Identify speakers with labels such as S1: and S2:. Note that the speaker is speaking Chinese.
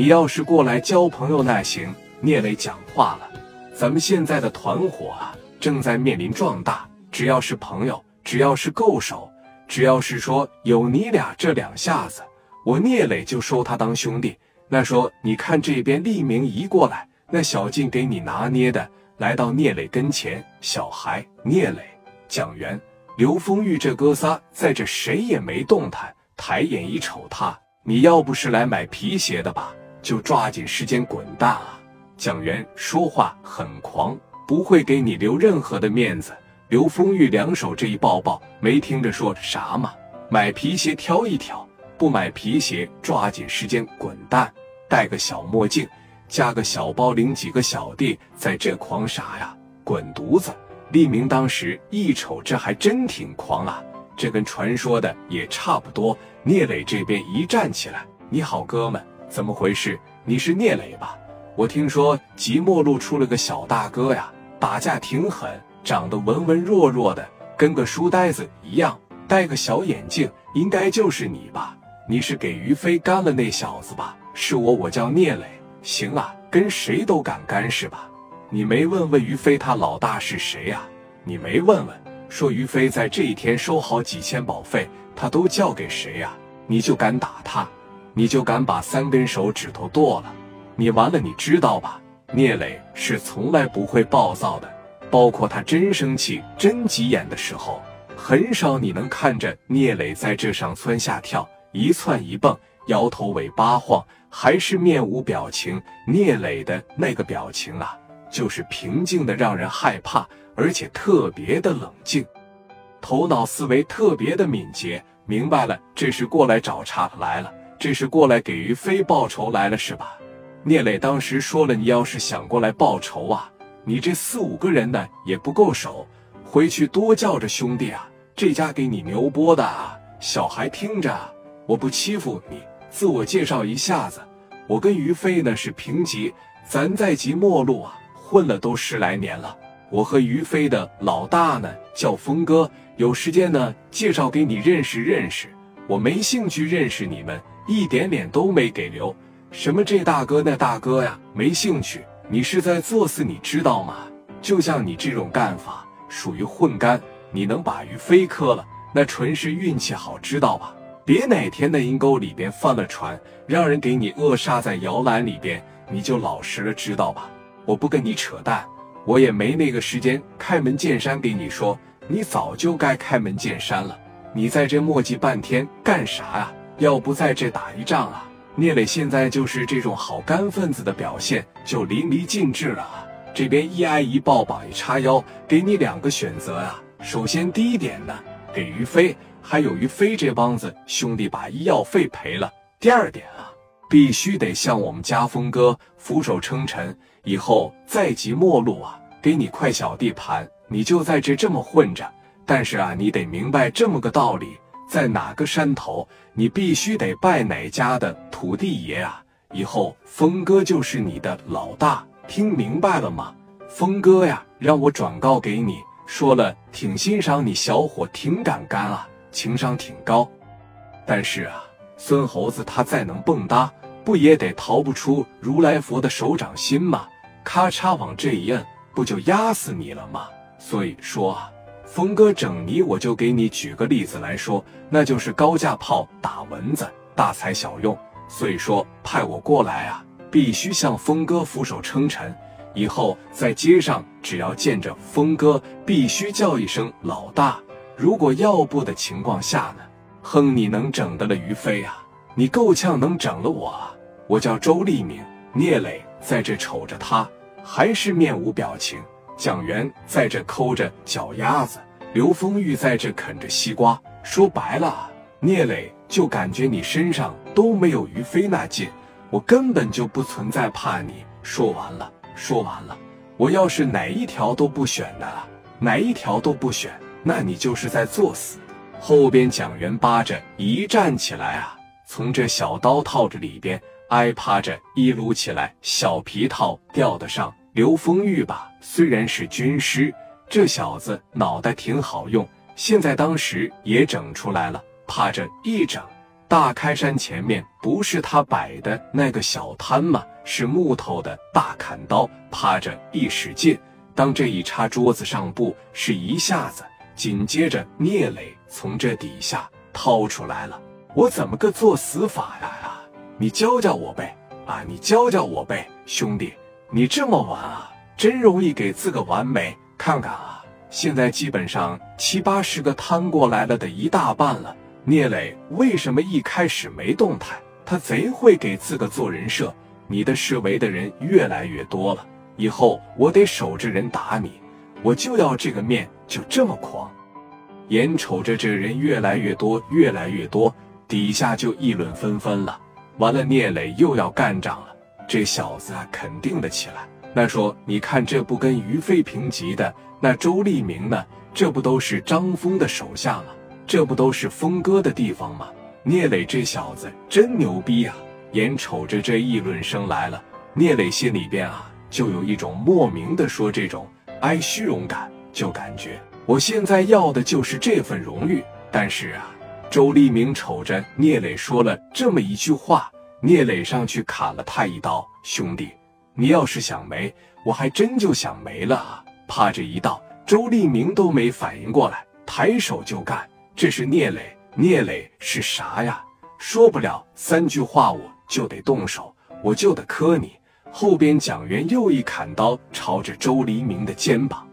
S1: 你要是过来交朋友那行。聂磊讲话了，咱们现在的团伙啊，正在面临壮大。只要是朋友，只要是够手，只要是说有你俩这两下子，我聂磊就收他当兄弟。那说，你看这边利明一过来，那小静给你拿捏的，来到聂磊跟前，小孩聂磊、蒋元、刘丰玉这哥仨在这谁也没动弹，抬眼一瞅他，你要不是来买皮鞋的吧，就抓紧时间滚蛋啊！蒋元说话很狂，不会给你留任何的面子。刘丰玉两手这一抱抱，没听着说啥吗？买皮鞋挑一挑，不买皮鞋抓紧时间滚蛋。戴个小墨镜，加个小包，领几个小弟在这狂啥呀？滚犊子！利明当时一瞅，这还真挺狂啊，这跟传说的也差不多。聂磊这边一站起来，你好，哥们，怎么回事？你是聂磊吧？我听说即墨路出了个小大哥呀，打架挺狠，长得文文弱弱的，跟个书呆子一样，戴个小眼镜，应该就是你吧？你是给于飞干了那小子吧？是我，我叫聂磊。行啊，跟谁都敢干是吧？你没问问于飞他老大是谁呀？你没问问，说于飞在这一天收好几千保费，他都交给谁呀？你就敢打他？你就敢把三根手指头剁了？你完了，你知道吧？聂磊是从来不会暴躁的，包括他真生气、真急眼的时候，很少你能看着聂磊在这上蹿下跳，一窜一蹦，摇头尾巴晃，还是面无表情。聂磊的那个表情啊，就是平静的让人害怕，而且特别的冷静，头脑思维特别的敏捷，明白了，这是过来找茬来了，这是过来给于飞报仇来了，是吧？聂磊当时说了：“你要是想过来报仇啊，你这四五个人呢也不够手，回去多叫着兄弟啊，这家给你牛波的啊，小孩听着，我不欺负你。自我介绍一下子，我跟于飞呢是平级，咱在即墨路啊混了都十来年了。我和于飞的老大呢叫峰哥，有时间呢介绍给你认识认识。我没兴趣认识你们，一点脸都没给留。”什么这大哥那大哥呀，没兴趣。你是在作死，你知道吗？就像你这种干法，属于混干。你能把于飞磕了，那纯是运气好，知道吧？别哪天那阴沟里边翻了船，让人给你扼杀在摇篮里边，你就老实了，知道吧？我不跟你扯淡，我也没那个时间开门见山给你说，你早就该开门见山了。你在这磨叽半天干啥呀？要不在这打一仗啊？聂磊现在就是这种好干分子的表现，就淋漓尽致了啊！这边一挨一抱，膀一叉腰，给你两个选择啊。首先第一点呢，给于飞还有于飞这帮子兄弟把医药费赔了。第二点啊，必须得向我们家峰哥俯首称臣，以后再即末路啊，给你块小地盘，你就在这这么混着。但是啊，你得明白这么个道理。在哪个山头，你必须得拜哪家的土地爷啊！以后峰哥就是你的老大，听明白了吗？峰哥呀，让我转告给你，说了挺欣赏你小伙，挺敢干啊，情商挺高。但是啊，孙猴子他再能蹦跶，不也得逃不出如来佛的手掌心吗？咔嚓往这一摁，不就压死你了吗？所以说啊。峰哥整你，我就给你举个例子来说，那就是高价炮打蚊子，大材小用。所以说派我过来啊，必须向峰哥俯首称臣。以后在街上只要见着峰哥，必须叫一声老大。如果要不的情况下呢，哼，你能整得了于飞啊？你够呛能整了我。啊！我叫周立明，聂磊在这瞅着他，还是面无表情。蒋元在这抠着脚丫子，刘丰玉在这啃着西瓜。说白了，聂磊就感觉你身上都没有于飞那劲，我根本就不存在怕你。说完了，说完了，我要是哪一条都不选的，哪一条都不选，那你就是在作死。后边蒋元扒着一站起来啊，从这小刀套着里边挨趴着一撸起来，小皮套吊得上。刘丰玉吧，虽然是军师，这小子脑袋挺好用。现在当时也整出来了，趴着一整，大开山前面不是他摆的那个小摊吗？是木头的大砍刀，趴着一使劲，当这一插桌子上不是一下子，紧接着聂磊从这底下掏出来了。我怎么个做死法呀？呀，你教教我呗！啊，你教教我呗，兄弟，你这么玩啊，真容易给自个完美。看看啊，现在基本上七八十个摊过来了的一大半了。聂磊为什么一开始没动弹？他贼会给自个做人设。你的示威的人越来越多了，以后我得守着人打你，我就要这个面，就这么狂。眼瞅着这人越来越多，越来越多，底下就议论纷纷了。完了，聂磊又要干仗了，这小子肯定的起来。那说，你看这不跟于飞平级的，那周立明呢？这不都是张峰的手下吗？这不都是峰哥的地方吗？聂磊这小子真牛逼啊！眼瞅着这议论声来了，聂磊心里边啊，就有一种莫名的说这种挨虚荣感，就感觉我现在要的就是这份荣誉。但是啊，周立明瞅着聂磊说了这么一句话，聂磊上去砍了他一刀：“兄弟，你要是想没，我还真就想没了啊！”啪，这一道，周立明都没反应过来，抬手就干。这是聂磊，聂磊是啥呀？说不了三句话我就得动手，我就得磕你。后边蒋元又一砍刀朝着周黎明的肩膀。